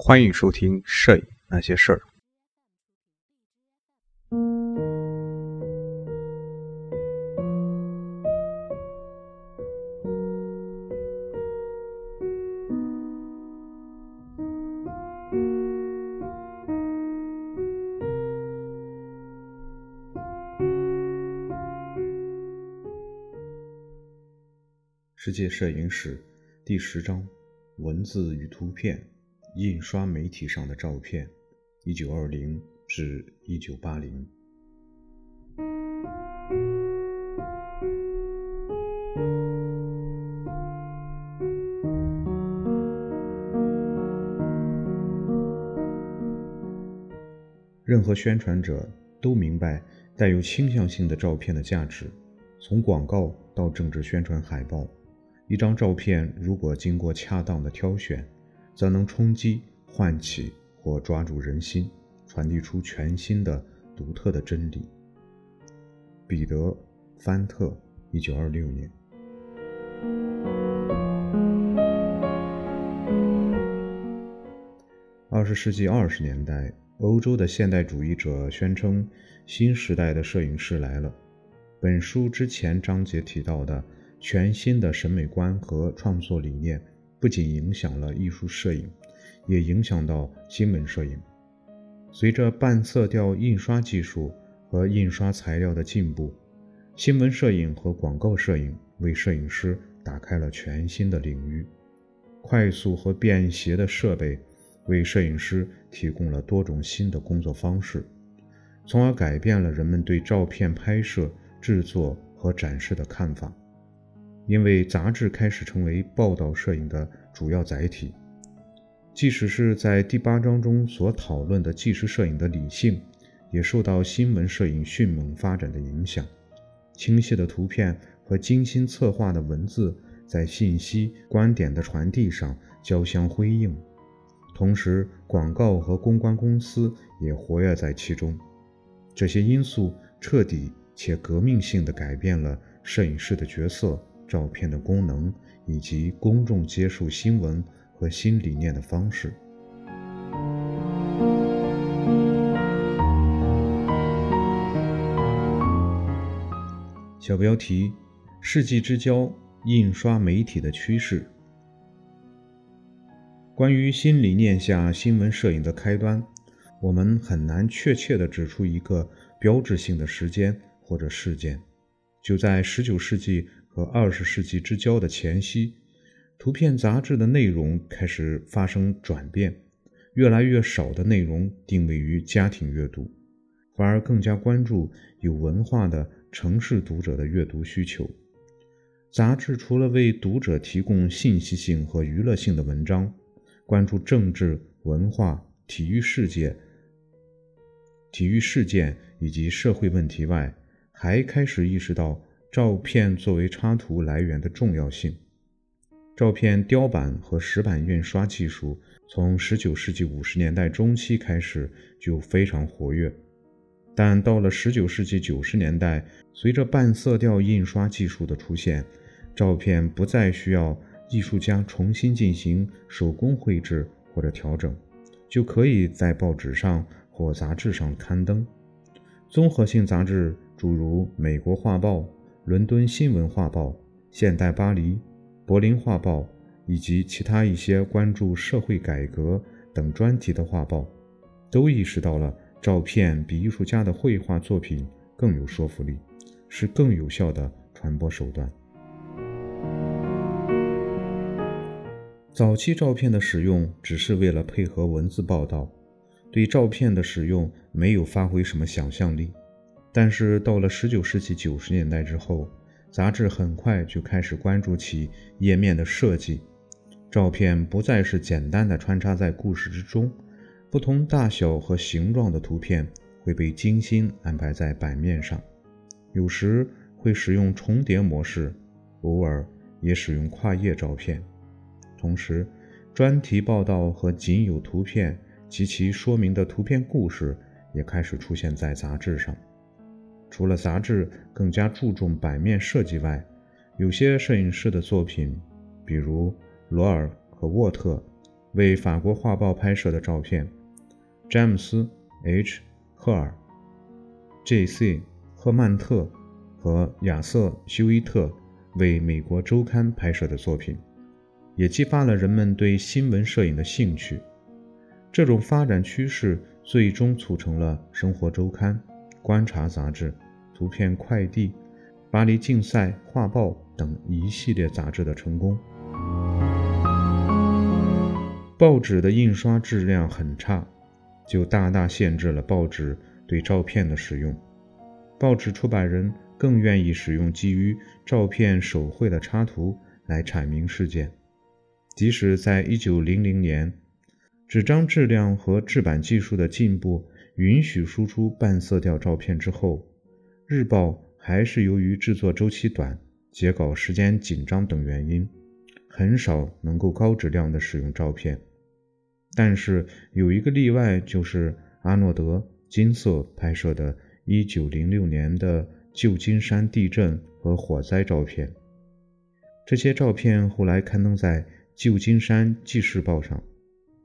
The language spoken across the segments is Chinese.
欢迎收听《摄影那些事儿》。世界摄影史第十章：文字与图片。印刷媒体上的照片，一九二零至一九八零。任何宣传者都明白带有倾向性的照片的价值。从广告到政治宣传海报，一张照片如果经过恰当的挑选。则能冲击、唤起或抓住人心，传递出全新的、独特的真理。彼得·范特，一九二六年。二十世纪二十年代，欧洲的现代主义者宣称，新时代的摄影师来了。本书之前章节提到的全新的审美观和创作理念。不仅影响了艺术摄影，也影响到新闻摄影。随着半色调印刷技术和印刷材料的进步，新闻摄影和广告摄影为摄影师打开了全新的领域。快速和便携的设备为摄影师提供了多种新的工作方式，从而改变了人们对照片拍摄、制作和展示的看法。因为杂志开始成为报道摄影的主要载体，即使是在第八章中所讨论的纪实摄影的理性，也受到新闻摄影迅猛发展的影响。清晰的图片和精心策划的文字在信息观点的传递上交相辉映，同时广告和公关公司也活跃在其中。这些因素彻底且革命性地改变了摄影师的角色。照片的功能以及公众接受新闻和新理念的方式。小标题：世纪之交，印刷媒体的趋势。关于新理念下新闻摄影的开端，我们很难确切地指出一个标志性的时间或者事件。就在19世纪。和二十世纪之交的前夕，图片杂志的内容开始发生转变，越来越少的内容定位于家庭阅读，反而更加关注有文化的城市读者的阅读需求。杂志除了为读者提供信息性和娱乐性的文章，关注政治、文化、体育世界、体育事件以及社会问题外，还开始意识到。照片作为插图来源的重要性。照片雕版和石版印刷技术从19世纪50年代中期开始就非常活跃，但到了19世纪90年代，随着半色调印刷技术的出现，照片不再需要艺术家重新进行手工绘制或者调整，就可以在报纸上或杂志上刊登。综合性杂志，诸如《美国画报》。伦敦新闻画报、现代巴黎、柏林画报以及其他一些关注社会改革等专题的画报，都意识到了照片比艺术家的绘画作品更有说服力，是更有效的传播手段。早期照片的使用只是为了配合文字报道，对照片的使用没有发挥什么想象力。但是到了19世纪90年代之后，杂志很快就开始关注起页面的设计。照片不再是简单的穿插在故事之中，不同大小和形状的图片会被精心安排在版面上，有时会使用重叠模式，偶尔也使用跨页照片。同时，专题报道和仅有图片及其说明的图片故事也开始出现在杂志上。除了杂志更加注重版面设计外，有些摄影师的作品，比如罗尔和沃特，为法国画报拍摄的照片；詹姆斯 ·H· 赫尔、J.C. 赫曼特和亚瑟·休伊特为美国周刊拍摄的作品，也激发了人们对新闻摄影的兴趣。这种发展趋势最终促成了《生活周刊》、《观察》杂志、《图片快递》、《巴黎竞赛画报》等一系列杂志的成功。报纸的印刷质量很差，就大大限制了报纸对照片的使用。报纸出版人更愿意使用基于照片手绘的插图来阐明事件。即使在1900年，纸张质量和制版技术的进步允许输出半色调照片之后，日报还是由于制作周期短、截稿时间紧张等原因，很少能够高质量的使用照片。但是有一个例外，就是阿诺德·金色拍摄的1906年的旧金山地震和火灾照片。这些照片后来刊登在《旧金山纪事报》上，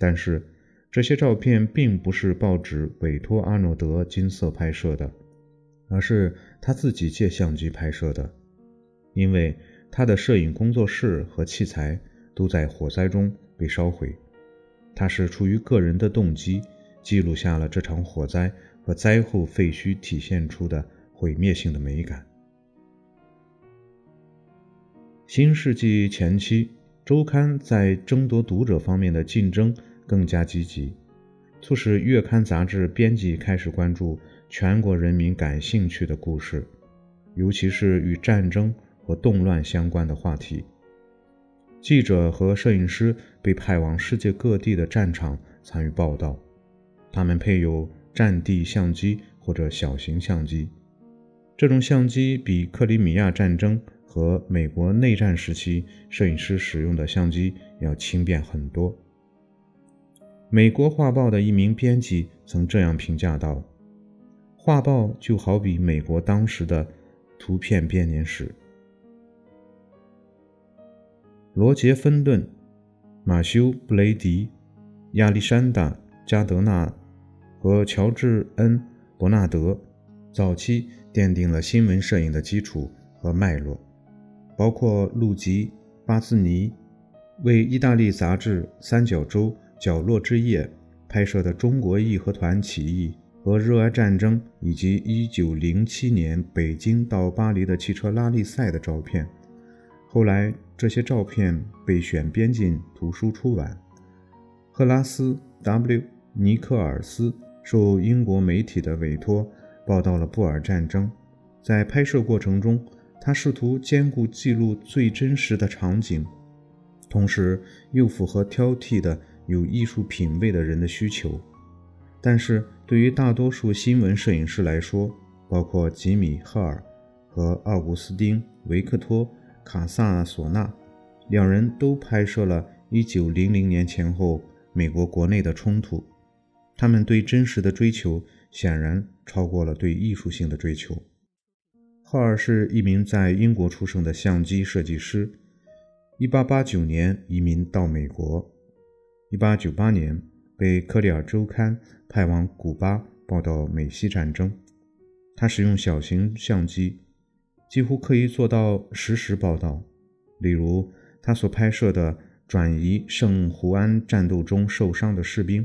但是这些照片并不是报纸委托阿诺德·金色拍摄的，而是他自己借相机拍摄的，因为他的摄影工作室和器材都在火灾中被烧毁。他是出于个人的动机，记录下了这场火灾和灾后废墟体现出的毁灭性的美感。新世纪前期，周刊在争夺读者方面的竞争更加积极，促使月刊杂志编辑开始关注全国人民感兴趣的故事，尤其是与战争和动乱相关的话题。记者和摄影师被派往世界各地的战场参与报道，他们配有战地相机或者小型相机。这种相机比克里米亚战争和美国内战时期摄影师使用的相机要轻便很多。美国画报的一名编辑曾这样评价道：“画报就好比美国当时的图片编年史。”罗杰·芬顿、马修·布雷迪、亚历山大·加德纳和乔治恩伯纳德早期奠定了新闻摄影的基础和脉络，包括路吉·巴斯尼为意大利杂志《三角洲角落之夜》拍摄的中国义和团起义和热爱战争，以及1907年北京到巴黎的汽车拉力赛的照片。后来，这些照片被选编进图书出版。赫拉斯 ·W· 尼克尔斯受英国媒体的委托，报道了布尔战争。在拍摄过程中，他试图兼顾记录最真实的场景，同时又符合挑剔的有艺术品味的人的需求。但是对于大多数新闻摄影师来说，包括吉米·赫尔和奥古斯丁·维克托。卡萨索纳两人都拍摄了1900年前后美国国内的冲突，他们对真实的追求显然超过了对艺术性的追求。赫尔是一名在英国出生的相机设计师，1889年移民到美国，1898年被《克里尔周刊》派往古巴报道美西战争。他使用小型相机。几乎可以做到实时报道，例如他所拍摄的转移圣胡安战斗中受伤的士兵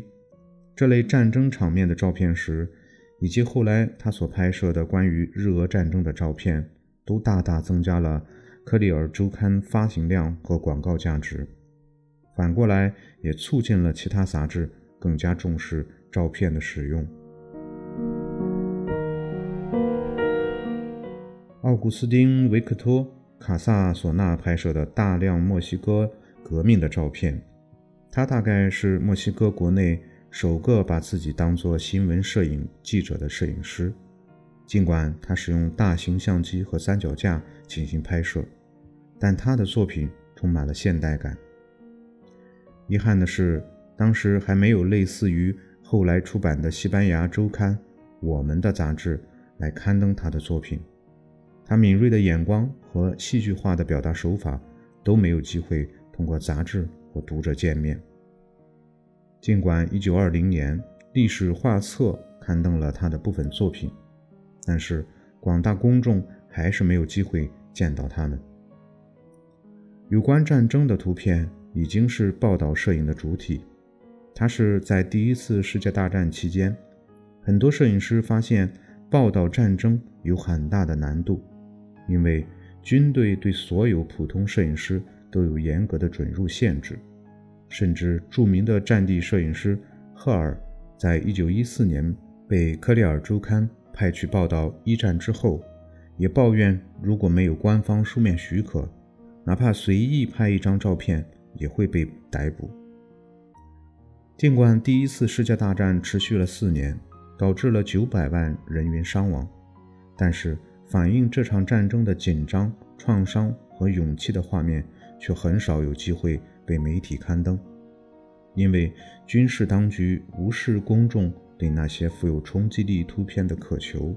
这类战争场面的照片时，以及后来他所拍摄的关于日俄战争的照片，都大大增加了《克里尔周刊》发行量和广告价值。反过来，也促进了其他杂志更加重视照片的使用。奥古斯丁·维克托·卡萨索纳拍摄的大量墨西哥革命的照片，他大概是墨西哥国内首个把自己当作新闻摄影记者的摄影师。尽管他使用大型相机和三脚架进行拍摄，但他的作品充满了现代感。遗憾的是，当时还没有类似于后来出版的西班牙周刊《我们的》杂志来刊登他的作品。他敏锐的眼光和戏剧化的表达手法都没有机会通过杂志和读者见面。尽管1920年《历史画册》刊登了他的部分作品，但是广大公众还是没有机会见到他们。有关战争的图片已经是报道摄影的主体。它是在第一次世界大战期间，很多摄影师发现报道战争有很大的难度，因为军队对所有普通摄影师都有严格的准入限制。甚至著名的战地摄影师赫尔，在一九一四年被《克里尔周刊》派去报道一战之后，也抱怨如果没有官方书面许可，哪怕随意拍一张照片也会被逮捕。尽管第一次世界大战持续了四年，导致了九百万人员伤亡，但是反映这场战争的紧张、创伤和勇气的画面却很少有机会。被媒体刊登，因为军事当局无视公众对那些富有冲击力图片的渴求。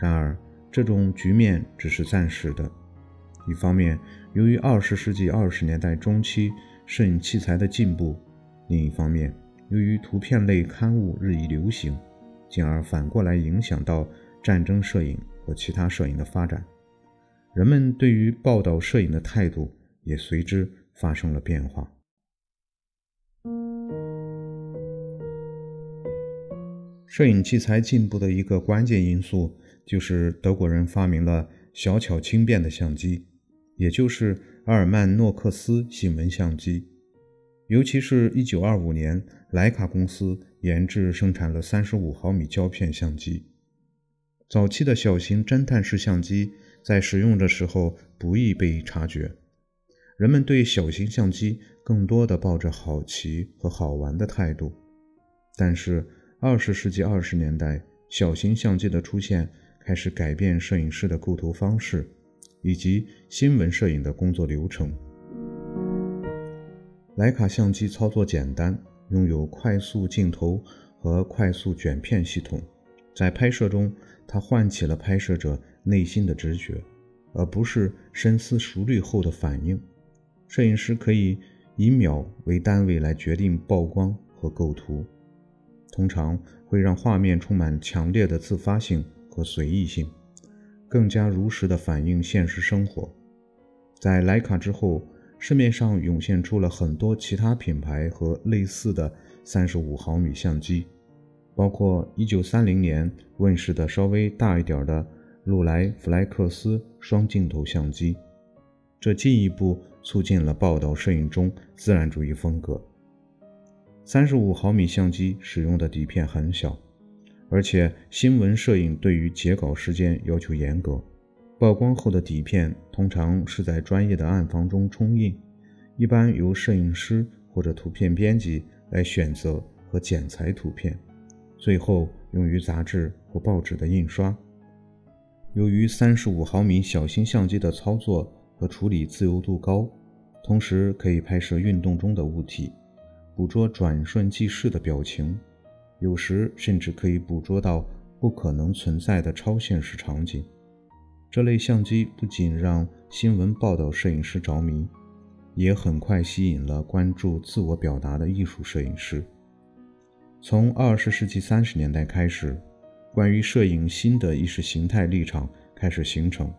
然而，这种局面只是暂时的。一方面，由于二十世纪二十年代中期摄影器材的进步；另一方面，由于图片类刊物日益流行，进而反过来影响到战争摄影和其他摄影的发展。人们对于报道摄影的态度也随之。发生了变化。摄影器材进步的一个关键因素，就是德国人发明了小巧轻便的相机，也就是阿尔曼诺克斯新闻相机。尤其是一九二五年，徕卡公司研制生产了三十五毫米胶片相机。早期的小型侦探式相机在使用的时候不易被察觉。人们对小型相机更多的抱着好奇和好玩的态度，但是二十世纪二十年代，小型相机的出现开始改变摄影师的构图方式以及新闻摄影的工作流程。徕卡相机操作简单，拥有快速镜头和快速卷片系统，在拍摄中，它唤起了拍摄者内心的直觉，而不是深思熟虑后的反应。摄影师可以以秒为单位来决定曝光和构图，通常会让画面充满强烈的自发性和随意性，更加如实地反映现实生活。在徕卡之后，市面上涌现出了很多其他品牌和类似的35毫米相机，包括1930年问世的稍微大一点的禄莱弗莱克斯双镜头相机。这进一步促进了报道摄影中自然主义风格。三十五毫米相机使用的底片很小，而且新闻摄影对于截稿时间要求严格。曝光后的底片通常是在专业的暗房中冲印，一般由摄影师或者图片编辑来选择和剪裁图片，最后用于杂志或报纸的印刷。由于三十五毫米小型相机的操作。和处理自由度高，同时可以拍摄运动中的物体，捕捉转瞬即逝的表情，有时甚至可以捕捉到不可能存在的超现实场景。这类相机不仅让新闻报道摄影师着迷，也很快吸引了关注自我表达的艺术摄影师。从二十世纪三十年代开始，关于摄影新的意识形态立场开始形成。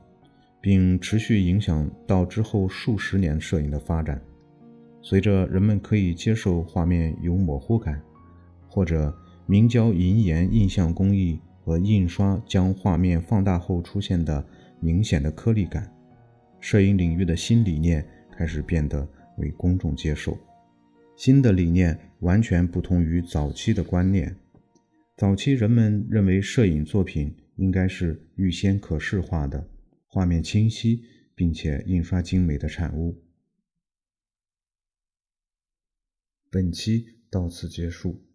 并持续影响到之后数十年摄影的发展。随着人们可以接受画面有模糊感，或者明胶银盐印象工艺和印刷将画面放大后出现的明显的颗粒感，摄影领域的新理念开始变得为公众接受。新的理念完全不同于早期的观念。早期人们认为摄影作品应该是预先可视化的。画面清晰，并且印刷精美的产物。本期到此结束。